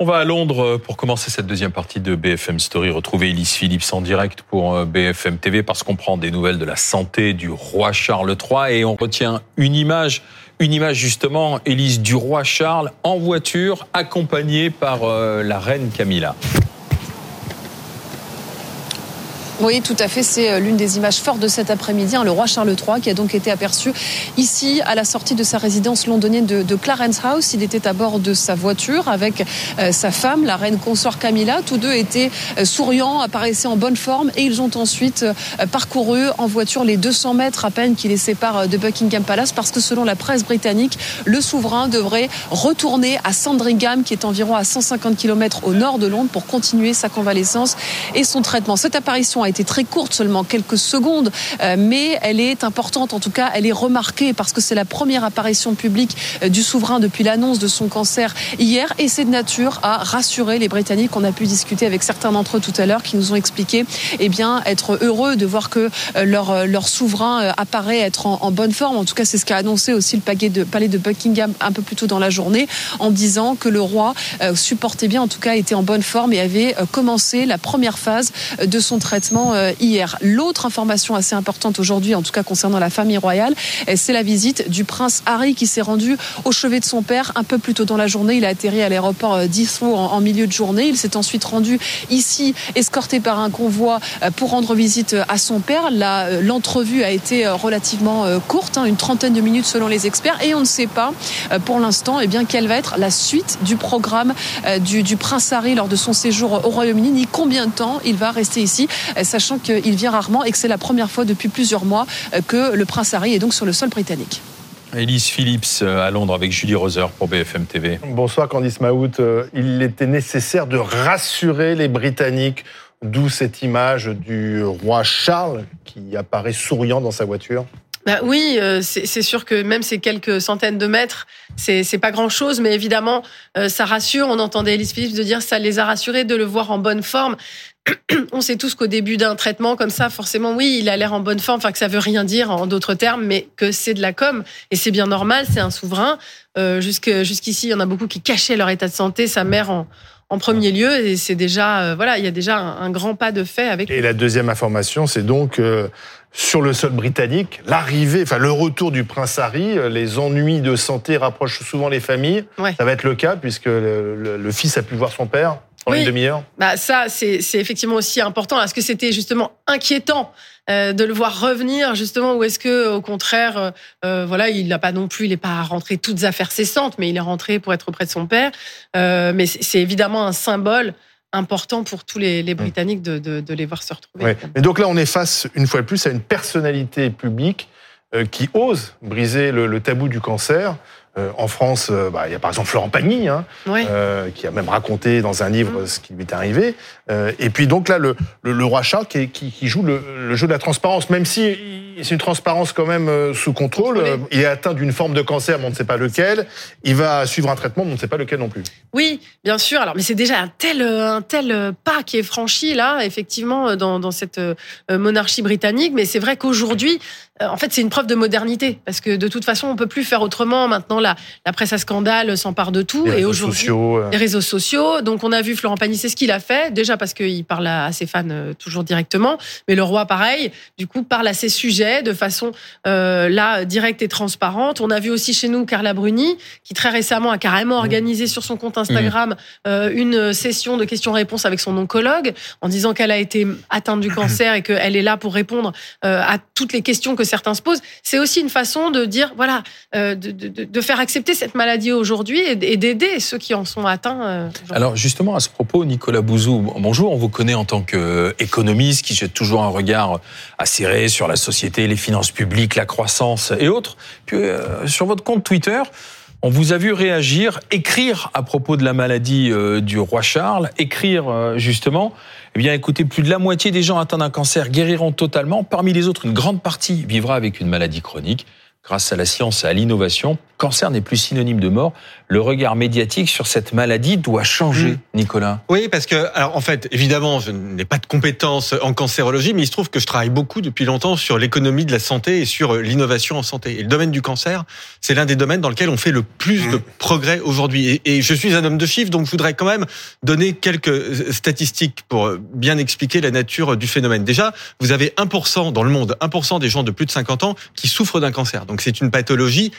On va à Londres pour commencer cette deuxième partie de BFM Story. Retrouver Elise Phillips en direct pour euh, BFM TV parce qu'on prend des nouvelles de la santé du roi Charles III et on retient une image, une image justement, Elise du roi Charles en voiture accompagnée par euh, la reine Camilla. Oui, tout à fait. C'est euh, l'une des images fortes de cet après-midi. Hein, le roi Charles III qui a donc été aperçu ici à la sortie de sa résidence londonienne de, Clarence House. Il était à bord de sa voiture avec euh, sa femme, la reine consort Camilla. Tous deux étaient euh, souriants, apparaissaient en bonne forme et ils ont ensuite parcouru en voiture les 200 mètres à peine qui les séparent de Buckingham Palace parce que selon la presse britannique, le souverain devrait retourner à Sandringham qui est environ à 150 km au nord de Londres pour continuer sa convalescence et son traitement. Cette apparition a été très courte, seulement quelques secondes, euh, mais elle est importante. En tout cas, elle est remarquée parce que c'est la première apparition publique euh, du souverain depuis l'annonce de son cancer hier, et c'est de nature à rassurer les Britanniques. On a pu discuter avec certains d'entre eux tout à l'heure qui nous ont expliqué, eh bien, être heureux de voir que euh, leur leur souverain apparaît être en, bonne forme. En tout cas, c'est ce qu'a annoncé aussi le palais de Buckingham un peu plus tôt dans la journée, en disant que le roi supportait bien, en tout cas, était en bonne forme et avait commencé la première phase de son traitement euh, hier. L'autre information assez importante aujourd'hui, en tout cas concernant la famille royale, euh, c'est la visite du prince Harry qui s'est rendu au chevet de son père un peu plus tôt dans la journée. Il a atterri à l'aéroport euh, d'Heathrow en, milieu de journée. Il s'est ensuite rendu ici, escorté par un convoi pour rendre visite à son père. L'entrevue a été relativement courte, hein, une trentaine de minutes selon les experts, et on ne sait pas pour l'instant eh bien quelle va être la suite du programme du, du prince Harry lors de son séjour au Royaume-Uni, ni combien de temps il va rester ici sachant qu'il vient rarement et que c'est la première fois depuis plusieurs mois euh, que le prince Harry est donc sur le sol britannique. Elise Phillips euh, à Londres avec Julie Roser pour BFM TV. Bonsoir Candice Maout. Euh, il était nécessaire de rassurer les Britanniques, d'où cette image du roi Charles qui apparaît souriant dans sa voiture. Bah oui, c'est sûr que même ces quelques centaines de mètres, c'est pas grand chose, mais évidemment, ça rassure. On entendait Elise Phillips de dire ça les a rassurés de le voir en bonne forme. on sait tous qu'au début d'un traitement comme ça, forcément, oui, il a l'air en bonne forme, enfin que ça veut rien dire en d'autres termes, mais que c'est de la com et c'est bien normal, c'est un souverain. Euh, jusqu'ici, il y en a beaucoup qui cachaient leur état de santé, sa mère en, premier lieu, et c'est déjà, euh, voilà, il y a déjà un, grand pas de fait avec. Et la deuxième information, c'est donc euh, sur le sol britannique, l'arrivée, enfin le retour du prince Harry, les ennuis de santé rapprochent souvent les familles. Ça va être le cas puisque le fils a pu voir son père oui. une demi-heure bah Ça, c'est effectivement aussi important. Est-ce que c'était justement inquiétant euh, de le voir revenir justement ou est-ce que au contraire euh, euh, voilà il n'a pas non plus il n'est pas rentré toutes affaires cessantes mais il est rentré pour être auprès de son père mais c'est évidemment un symbole important pour tous les, les Britanniques de, de, de, les voir se retrouver. Ouais. Mais donc là, on est face, une fois de plus, à une personnalité publique qui ose briser le, le tabou du cancer. Euh, en France, euh, bah, il y a par exemple Florent Pagny, hein, euh, qui a même raconté dans un livre mm. ce qui lui est arrivé. et puis donc là, le, le, roi Charles qui, qui, joue le, le, jeu de la transparence, même si c'est une transparence quand même sous contrôle. Il est atteint d'une forme de cancer, mais on ne sait pas lequel. Il va suivre un traitement, mais on ne sait pas lequel non plus. Oui, bien sûr. Alors, mais c'est déjà un tel, un tel pas qui est franchi là, effectivement, dans, dans cette monarchie britannique. Mais c'est vrai qu'aujourd'hui, en fait, c'est une preuve de modernité, parce que de toute façon, on peut plus faire autrement maintenant la, presse à scandale s'empare de tout. Les et aujourd'hui, euh. les réseaux sociaux. Donc, on a vu Florent Pagny, c'est ce qu'il a fait. Déjà parce qu'il parle à ses fans euh, toujours directement. Mais le roi, pareil, du coup, parle à ses sujets de façon euh, là directe et transparente. On a vu aussi chez nous Carla Bruni, qui très récemment a carrément mmh. organisé sur son compte Instagram mmh. une session de questions-réponses avec son oncologue, en disant qu'elle a été atteinte du cancer et qu'elle est là pour répondre à toutes les questions que certains se posent. C'est aussi une façon de dire, voilà, de, de, de faire accepter cette maladie aujourd'hui et d'aider ceux qui en sont atteints. Euh, Alors justement, à ce propos, Nicolas Bouzou, bonjour, on vous connaît en tant qu'économiste qui jette toujours un regard acéré sur la société, les finances publiques, la croissance et autres. Puis euh, sur votre compte Twitter, on vous a vu réagir, écrire à propos de la maladie euh, du roi Charles, écrire justement, eh bien écoutez, plus de la moitié des gens atteints d'un cancer guériront totalement. Parmi les autres, une grande partie vivra avec une maladie chronique grâce à la science et à l'innovation. Cancer n'est plus synonyme de mort. Le regard médiatique sur cette maladie doit changer, mmh. Nicolas. Oui, parce que, alors en fait, évidemment, je n'ai pas de compétences en cancérologie, mais il se trouve que je travaille beaucoup depuis longtemps sur l'économie de la santé et sur l'innovation en santé. Et le domaine du cancer, c'est l'un des domaines dans lequel on fait le plus de mmh. progrès aujourd'hui. Et, je suis un homme de chiffres, donc je voudrais quand même donner quelques statistiques pour bien expliquer la nature du phénomène. Déjà, vous avez 1% dans le monde, 1% des gens de plus de 50 ans qui souffrent d'un cancer. Donc c'est une pathologie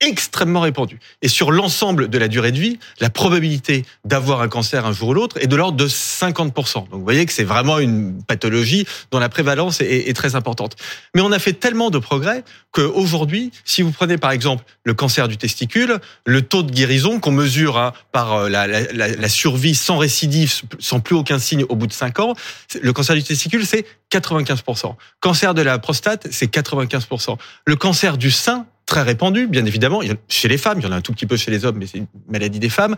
extrêmement répandu. Et sur l'ensemble de la durée de vie, la probabilité d'avoir un cancer un jour ou l'autre est de l'ordre de 50%. Donc vous voyez que c'est vraiment une pathologie dont la prévalence est, très importante. Mais on a fait tellement de progrès qu'aujourd'hui, si vous prenez par exemple le cancer du testicule, le taux de guérison qu'on mesure hein, par euh, la, la, la, survie sans récidive, sans plus aucun signe au bout de 5 ans, le cancer du testicule, c'est 95%. Cancer de la prostate, c'est 95%. Le cancer du sein, très répandu, bien évidemment, chez les femmes, il y en a un tout petit peu chez les hommes, mais c'est une maladie des femmes,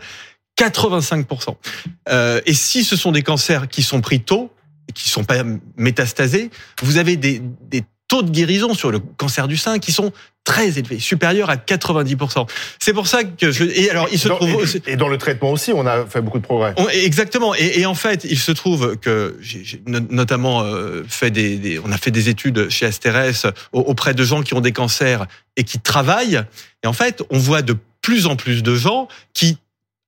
85%. Euh, et si ce sont des cancers qui sont pris tôt, et qui sont pas métastasés, vous avez des, des taux de guérison sur le cancer du sein qui sont très élevés, supérieurs à 90%. C'est pour ça que je... Et alors, il se trouve... Et, dans le traitement aussi, on a fait beaucoup de progrès. exactement. Et, et, en fait, il se trouve que j'ai notamment euh, fait des, On a fait des études chez Asterès auprès de gens qui ont des cancers et qui travaillent. Et en fait, on voit de plus en plus de gens qui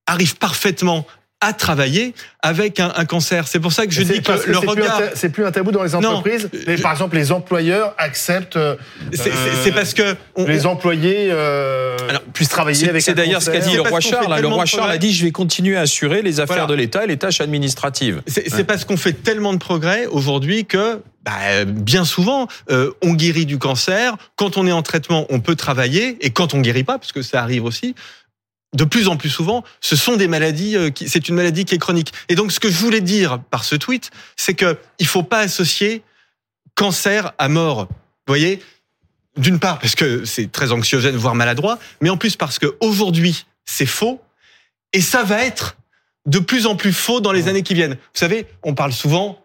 arrivent parfaitement à travailler avec un, un cancer. C'est pour ça que je dis que, le regard. C'est plus un tabou dans les entreprises. mais par exemple, les employeurs acceptent. Euh, c'est parce que les employés euh, puissent travailler avec. C'est d'ailleurs ce qu'a dit le roi Charles. Le roi Charles a dit je vais continuer à assurer les affaires de l'État et les tâches administratives. C'est parce qu'on fait tellement de progrès aujourd'hui que bah, bien souvent, euh, on guérit du cancer. Quand on est en traitement, on peut travailler. Et quand on guérit pas, parce que ça arrive aussi, de plus en plus souvent, ce sont des maladies, euh, c'est une maladie qui est chronique. Et donc, ce que je voulais dire par ce tweet, c'est que il faut pas associer cancer à mort. Vous voyez, d'une part parce que c'est très anxiogène, voire maladroit, mais en plus parce que aujourd'hui c'est faux et ça va être de plus en plus faux dans les années qui viennent. Vous savez, on parle souvent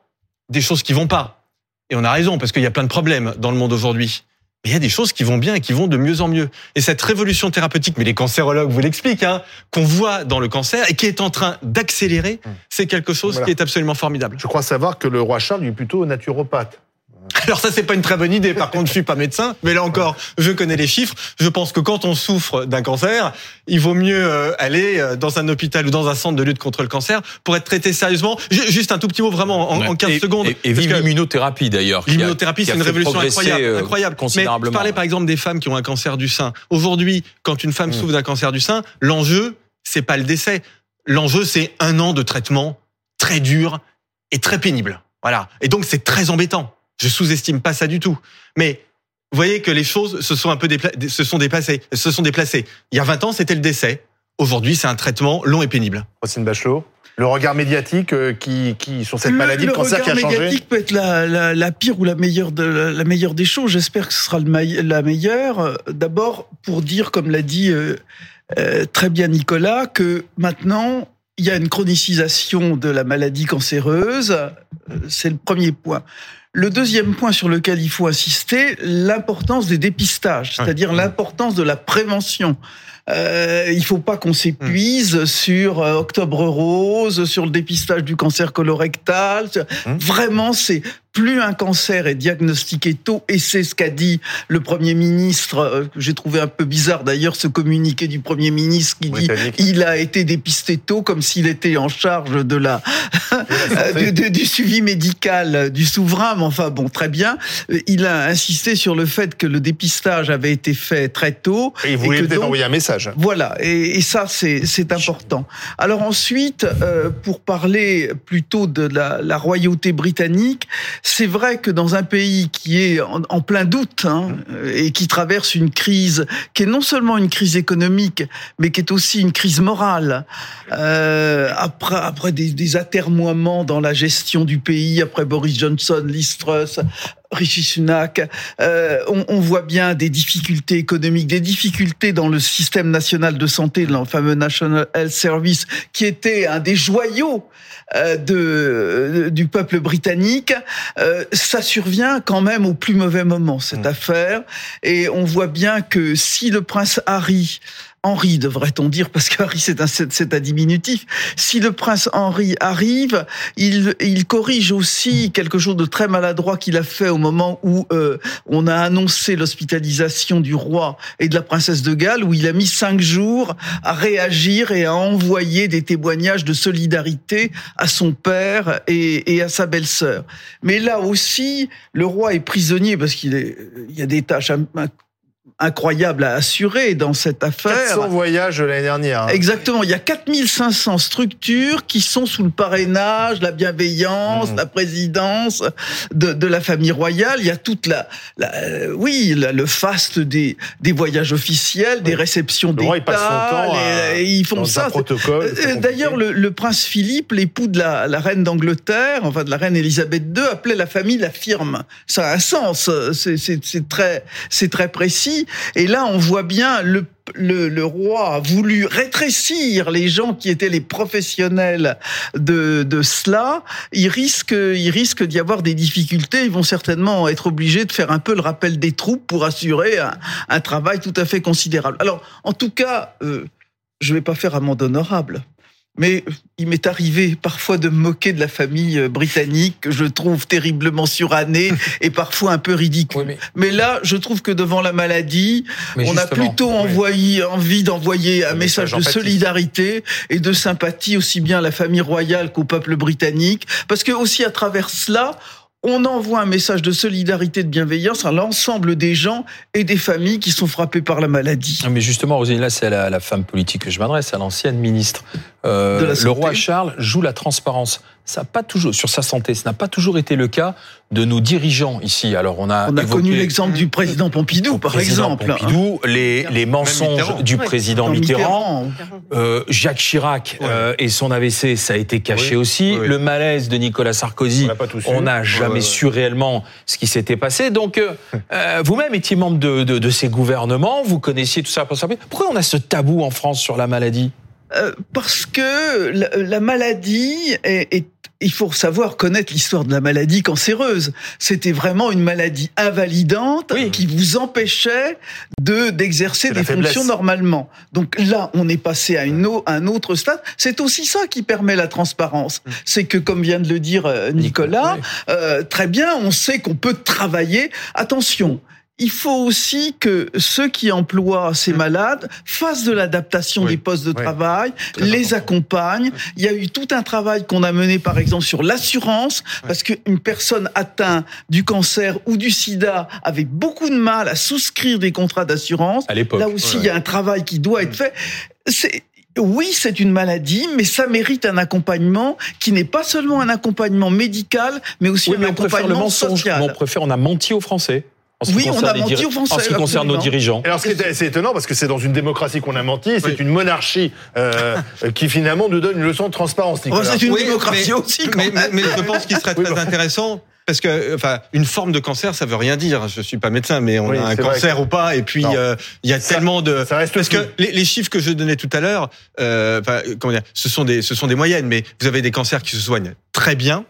des choses qui vont pas. Et on a raison, parce qu'il y a plein de problèmes dans le monde aujourd'hui il y a des choses qui vont bien et qui vont de mieux en mieux. Et cette révolution thérapeutique, mais les cancérologues vous l'expliquent, hein, qu'on voit dans le cancer et qui est en train d'accélérer, hum. c'est quelque chose qui est absolument formidable. Je crois savoir que le roi Charles est plutôt naturopathe. Alors ça, c'est pas une très bonne idée. Par contre, je suis pas médecin, mais là encore, je connais les chiffres. Je pense que quand on souffre d'un cancer, il vaut mieux euh, aller euh, dans un hôpital ou dans un centre de lutte contre le cancer pour être traité sérieusement. Juste un tout petit mot vraiment en, 15 secondes. Et, vive l'immunothérapie d'ailleurs. L'immunothérapie, c'est une révolution incroyable. Euh, incroyable. Mais je parlais par exemple des femmes qui ont un cancer du sein. Aujourd'hui, quand une femme mmh. souffre d'un cancer du sein, l'enjeu, c'est pas le décès. L'enjeu, c'est un an de traitement très dur et très pénible. Voilà. Et donc, c'est très embêtant. Je sous-estime pas ça du tout. Mais vous voyez que les choses se sont un peu se sont déplacées, se sont déplacées. Il y a 20 ans, c'était le décès. Aujourd'hui, c'est un traitement long et pénible. Rosine Bachelot le regard médiatique euh, qui, qui sur cette maladie, le, le cancer qui a changé. Le regard médiatique peut être la, la, la, pire ou la meilleure de la, meilleure des choses. J'espère que ce sera le, la meilleure. D'abord pour dire, comme l'a dit euh, euh, très bien Nicolas, que maintenant il y a une chronicisation de la maladie cancéreuse. Euh, c'est le premier point. Le deuxième point sur lequel il faut insister, l'importance des dépistages, c'est-à-dire l'importance de la prévention. Euh, il faut pas qu'on s'épuise mmh. sur euh, Octobre Rose, sur le dépistage du cancer colorectal. Mmh. Vraiment, c'est plus un cancer est diagnostiqué tôt, et c'est ce qu'a dit le Premier ministre, euh, j'ai trouvé un peu bizarre d'ailleurs, ce communiqué du Premier ministre qui dit il a été dépisté tôt, comme s'il était en charge de la, du, suivi médical du souverain. Mais enfin bon, très bien. Euh, il a insisté sur le fait que le dépistage avait été fait très tôt. Et il voulait peut-être envoyer un message. Voilà, et, et ça c'est important. Alors ensuite, euh, pour parler plutôt de la, la royauté britannique, c'est vrai que dans un pays qui est en, plein doute hein, et qui traverse une crise qui est non seulement une crise économique, mais qui est aussi une crise morale, euh, après, après des, des atermoiements dans la gestion du pays, après Boris Johnson, Liz Truss, Rishi Sunak. Euh, on, on, voit bien des difficultés économiques, des difficultés dans le système national de santé, le fameux National Health Service, qui était un des joyaux euh, de, du peuple britannique. Euh, ça survient quand même au plus mauvais moment, cette mmh. affaire. Et on voit bien que si le prince Harry Henri, devrait-on dire, parce qu'Henri c'est un, c'est un diminutif. Si le prince Henri arrive, il, il corrige aussi quelque chose de très maladroit qu'il a fait au moment où euh, on a annoncé l'hospitalisation du roi et de la princesse de Galles, où il a mis cinq jours à réagir et à envoyer des témoignages de solidarité à son père et, et à sa belle-sœur. Mais là aussi, le roi est prisonnier parce qu'il est, il y a des tâches incroyable à assurer dans cette affaire. 400 voyages l'année dernière. Hein. Exactement. Il y a 4500 structures qui sont sous le parrainage, la bienveillance, mmh. la présidence de, de, la famille royale. Il y a toute la, la oui, le faste des, des voyages officiels, des réceptions d'État. Ils font ça. Euh, d'ailleurs, le, le, prince Philippe, l'époux de la, la reine d'Angleterre, enfin de la reine Elisabeth II, appelait la famille la firme. Ça a un sens. C'est très, c'est très précis. Et là, on voit bien le le, roi a voulu rétrécir les gens qui étaient les professionnels de, de cela, il risque, d'y avoir des difficultés. Ils vont certainement être obligés de faire un peu le rappel des troupes pour assurer un, travail tout à fait considérable. Alors, en tout cas, euh, je ne vais pas faire amende honorable. Mais il m'est arrivé parfois de me moquer de la famille euh, britannique, que je trouve terriblement surannée et parfois un peu ridicule. mais... là, je trouve que devant la maladie, on a plutôt envoyé, envie d'envoyer un, message, de solidarité et de sympathie aussi bien à la famille royale qu'au peuple britannique, parce que aussi à travers cela, on envoie un message de solidarité, de bienveillance à l'ensemble des gens et des familles qui sont frappés par la maladie. Mais justement, Rosine, là, c'est à la, femme politique que je m'adresse, à l'ancienne ministre. Euh, le roi Charles joue la transparence. Ça n'a pas toujours sur sa santé, ça n'a pas toujours été le cas de nos dirigeants ici. Alors on a on a connu l'exemple du président Pompidou par exemple. Pompidou, les, les mensonges du président Mitterrand, Euh, Jacques Chirac euh, et son AVC, ça a été caché aussi. Le malaise de Nicolas Sarkozy, on n'a jamais su réellement ce qui s'était passé. Donc euh, vous-même étiez membre de, de, de, ces gouvernements, vous connaissiez tout ça. Pourquoi on a ce tabou en France sur la maladie? Parce que la, la maladie est, est il faut savoir connaître l'histoire de la maladie cancéreuse. C'était vraiment une maladie invalidante qui vous empêchait de d'exercer des fonctions normalement. Donc là, on est passé à, une, un autre stade. C'est aussi ça qui permet la transparence. Mm. C'est que, comme vient de le dire euh, Nicolas, euh, très bien, on sait qu'on peut travailler. Attention, il faut aussi que ceux qui emploient ces mmh. malades fassent de l'adaptation des postes de travail, les accompagnent. Il y a eu tout un travail qu'on a mené, par exemple, sur l'assurance, parce qu'une personne atteinte du cancer ou du sida avait beaucoup de mal à souscrire des contrats d'assurance. Là aussi, il y a un travail qui doit être mmh. fait. oui, c'est une maladie, mais ça mérite un accompagnement qui n'est pas seulement un accompagnement médical, mais aussi un accompagnement social. On préfère, on a menti aux Français oui, on a menti aux Français. En ce qui concerne nos dirigeants. Alors, c'est étonnant parce que c'est dans une démocratie qu'on a menti, c'est une monarchie euh, qui finalement nous donne une leçon de transparence. c'est une démocratie aussi. mais, je pense qu'il serait très intéressant parce que, enfin, une forme de cancer, ça veut rien dire. Je suis pas médecin, mais on a un cancer ou pas. Et puis, euh, il y a tellement de. Ça reste parce que les, les, chiffres que je donnais tout à l'heure, euh, comment dire, ce sont des, ce sont des moyennes, mais vous avez des cancers qui se soignent très bien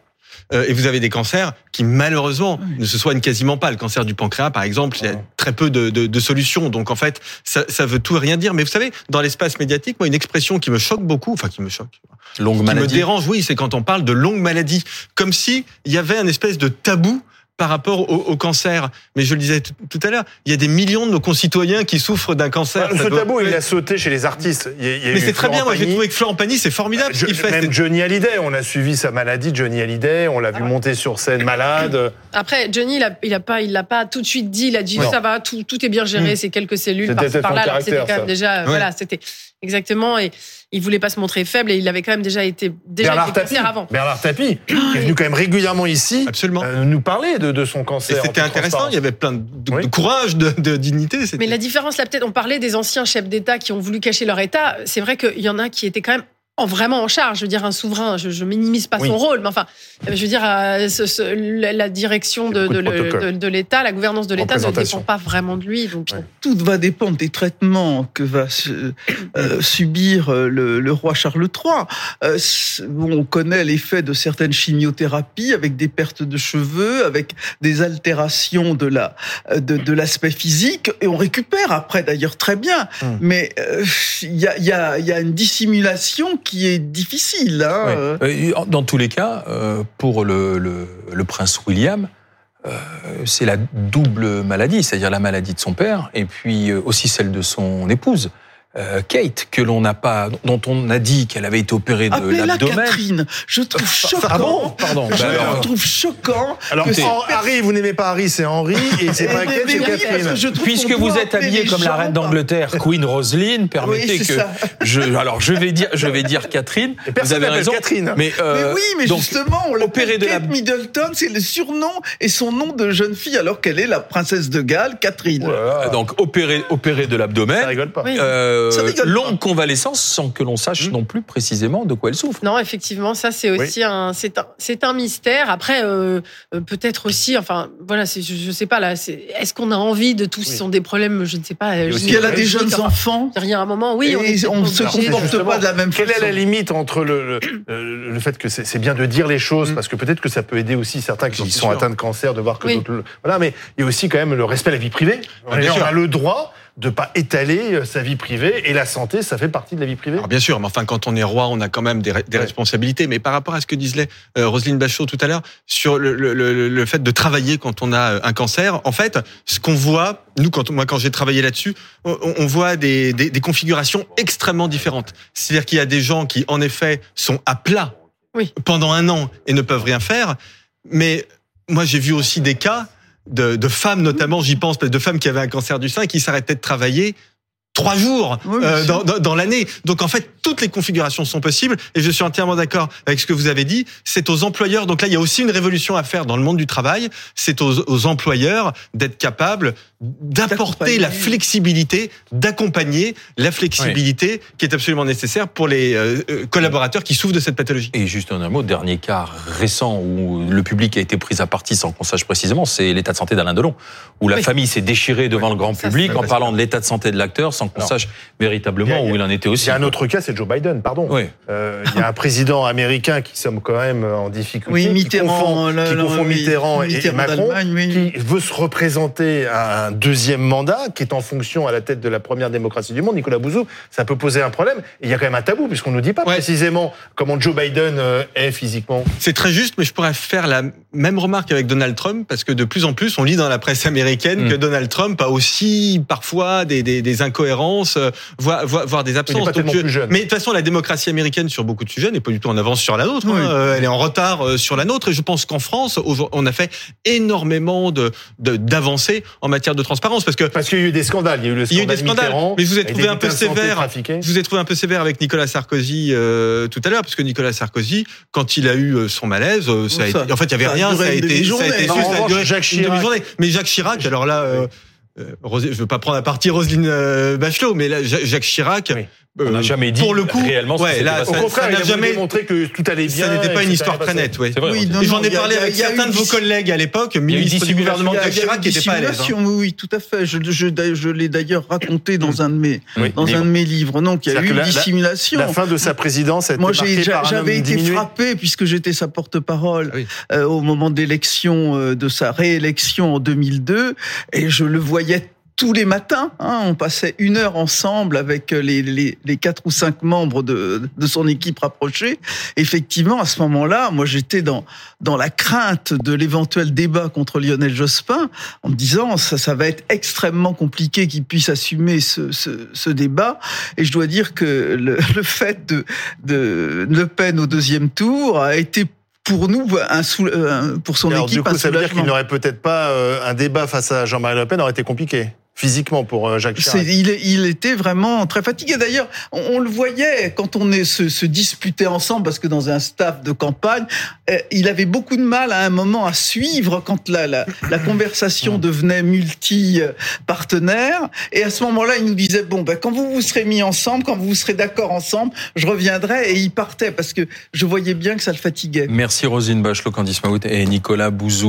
euh, et vous avez des cancers qui malheureusement ne se soignent quasiment pas. Le cancer du pancréas, par exemple, il y a très peu de, de, de solutions. Donc en fait, ça, ça, veut tout et rien dire. Mais vous savez, dans l'espace médiatique, moi, une expression qui me choque beaucoup, enfin qui me choque, longue qui me dérange, oui, c'est quand on parle de longue maladie, comme si il y avait un espèce de tabou par rapport au, cancer. Mais je le disais tout à l'heure, il y a des millions de nos concitoyens qui souffrent d'un cancer. ce tabou, il a sauté chez les artistes. mais c'est très bien. Moi, j'ai trouvé que Florent Pagny, c'est formidable. ce fait. Même Johnny Hallyday, on a suivi sa maladie. Johnny Hallyday, on l'a vu ah monter sur scène malade. Après, Johnny, il a, il a pas, il l'a pas tout de suite dit. Il a dit ça va, tout, tout est bien géré. Hmm. C'est quelques cellules par, par là. C'était quand même déjà, voilà, c'était exactement et il voulait pas se montrer faible et il avait quand même déjà été déjà Bernard Tapie, avant. Bernard Tapie est venu quand même régulièrement ici Absolument. Euh, nous parler de, de son cancer. C'était intéressant, il y avait plein de, courage, de, de dignité. Mais la différence là peut-être, on parlait des anciens chefs d'État qui ont voulu cacher leur État. C'est vrai qu'il y en a qui étaient quand même en vraiment en charge. Je veux dire, un souverain, je, je minimise pas son rôle, mais enfin, je veux dire, euh, la direction de, de, l'État, la gouvernance de l'État ne dépend pas vraiment de lui. Donc, tout va dépendre des traitements que va euh, subir euh, le, roi Charles III. on connaît l'effet de certaines chimiothérapies avec des pertes de cheveux, avec des altérations de la de, l'aspect physique, et on récupère après d'ailleurs très bien. Hum. Mais il y a, y, a, y a une dissimulation qui est difficile. Hein. Euh, dans tous les cas, euh, pour le, le, prince William, euh, c'est la double maladie, c'est-à-dire la maladie de son père et puis aussi celle de son épouse. Euh, Kate, que l'on n'a pas, dont on a dit qu'elle avait été opérée de l'abdomen. Catherine. Je trouve choquant. Ah bon Pardon. Je bah, trouve choquant. Alors, Harry, vous n'aimez pas Harry, c'est Henri, et c'est pas Kate, c'est Catherine. Puisque vous êtes habillée comme la reine d'Angleterre, Queen Roselyne, permettez que je, alors je vais dire, je vais dire Catherine. vous avez raison. Catherine. Mais, euh, mais oui, mais justement, on opérée de Kate Middleton, c'est le surnom et son nom de jeune fille, alors qu'elle est la princesse de Galles, Catherine. Donc opérée, opérée de l'abdomen. Ça rigole pas. Euh, euh, longue convalescence sans que l'on sache mmh. non plus précisément de quoi elle souffre. Non, effectivement, ça c'est aussi un, c'est un, c'est un mystère. Après, euh, euh, peut-être aussi, enfin, voilà, je, je sais pas là, est-ce qu'on a envie de tous oui. sont des problèmes, je ne sais pas. Est-ce qu'elle a des jeunes enfants Il y a un moment, oui, on, ne se comporte pas de la même façon. Quelle est la limite entre le, le, le fait que c'est bien de dire les choses, mmh. parce que peut-être que ça peut aider aussi certains qui sont atteints de cancer de voir que d'autres, voilà, mais il y a aussi quand même le respect de la vie privée. On a le droit de pas étaler euh, sa vie privée et la santé, ça fait partie de la vie privée. Alors bien sûr, mais enfin quand on est roi, on a quand même des, responsabilités. Mais par rapport à ce que disait euh, Roselyne Bachot tout à l'heure sur le, le, le, fait de travailler quand on a euh, un cancer, en fait, ce qu'on voit, nous quand moi quand j'ai travaillé là-dessus, on, on, voit des, des, des configurations extrêmement différentes. C'est-à-dire qu'il y a des gens qui en effet sont à plat oui. pendant un an et ne peuvent rien faire, mais moi j'ai vu aussi des cas de, femmes notamment, j'y pense, de femmes qui avaient un cancer du sein et qui s'arrêtaient de travailler trois jours euh, dans, dans, l'année. Donc en fait, toutes les configurations sont possibles et je suis entièrement d'accord avec ce que vous avez dit. C'est aux employeurs. Donc là, il y a aussi une révolution à faire dans le monde du travail. C'est aux, aux employeurs d'être capables d'apporter la flexibilité, d'accompagner la flexibilité qui est absolument nécessaire pour les euh, euh, collaborateurs qui souffrent de cette pathologie. Et juste un mot, dernier cas récent où le public a été pris à partie sans qu'on sache précisément, c'est l'état de santé d'Alain Delon, où la famille s'est déchirée devant le grand public en parlant de l'état de santé de l'acteur sans qu'on sache véritablement où il en était aussi. Il y a un autre cas, c'est Joe Biden, pardon. Euh, il y a un président américain qui sommes quand même en difficulté, oui, Mitterrand, qui confond, Mitterrand, et, Macron, qui veut se représenter à un deuxième mandat, qui est en fonction à la tête de la première démocratie du monde, Nicolas Bouzou, ça peut poser un problème. Et il y a quand même un tabou, puisqu'on ne nous dit pas précisément comment Joe Biden euh, est physiquement. C'est très juste, mais je pourrais faire la même remarque avec Donald Trump, parce que de plus en plus, on lit dans la presse américaine mm. que Donald Trump a aussi parfois des, des, des incohérences, euh, voire, voire, des absences. Mais de toute façon, la démocratie américaine sur beaucoup de sujets n'est pas du tout en avance sur la nôtre. Hein. Euh, elle est en retard sur la nôtre. Et je pense qu'en France, on a fait énormément de d'avancées en matière de transparence parce que parce qu'il y a eu des scandales. Il y a eu le scandale Mitterrand, mais vous êtes trouvé un peu sévère. Vous êtes trouvé un peu sévère avec Nicolas Sarkozy euh, tout à l'heure, parce que Nicolas Sarkozy, quand il a eu euh, son malaise, euh, ça a été, en fait, il y avait rien. Ça a été, ça a été, ça a duré Jacques Chirac. Mais Jacques Chirac, alors là. Euh, je veux pas prendre à partie Roselyne Bachelot, mais là, Jacques Chirac, on n'a jamais dit pour le coup, réellement ouais, là, au contraire, il a jamais démontré que tout allait bien. Ça n'était pas une histoire très nette, ouais. oui j'en ai parlé avec certains de vos collègues à l'époque, ministre du gouvernement de Chirac, qui n'étaient pas à l'aise. Hein. Oui, tout à fait. Je, je, je l'ai d'ailleurs raconté dans un de mes dans un de mes livres. Donc, il y a eu une dissimulation. La fin de sa présidence a été marquée par j'avais été frappé puisque j'étais sa porte-parole ah euh, au moment d'élection euh, de sa réélection en 2002 et je le voyais tous les matins. Hein, on passait une heure ensemble avec les, les, les, quatre ou cinq membres de, de son équipe rapprochée. Effectivement, à ce moment-là, moi j'étais dans, dans la crainte de l'éventuel débat contre Lionel Jospin, en me disant ça, ça va être extrêmement compliqué qu'il puisse assumer ce, ce, ce, débat. Et je dois dire que le, le fait de, de Le Pen au deuxième tour a été pour nous, un pour son équipe, du coup, ça veut dire qu'il n'aurait peut-être pas euh, un débat face à Jean-Marie Le Pen aurait été compliqué. Physiquement pour euh, Jacques Chirac. Il, il, était vraiment très fatigué. D'ailleurs, on, le voyait quand on est, se, se, disputait ensemble, parce que dans un staff de campagne, euh, il avait beaucoup de mal à un moment à suivre quand la, la, la conversation devenait multi-partenaire. Et à ce moment-là, il nous disait, bon, ben, quand vous vous serez mis ensemble, quand vous serez d'accord ensemble, je reviendrai. Et il partait parce que je voyais bien que ça le fatiguait. Merci Rosine Bachelot, Candice Maout et Nicolas Bouzou.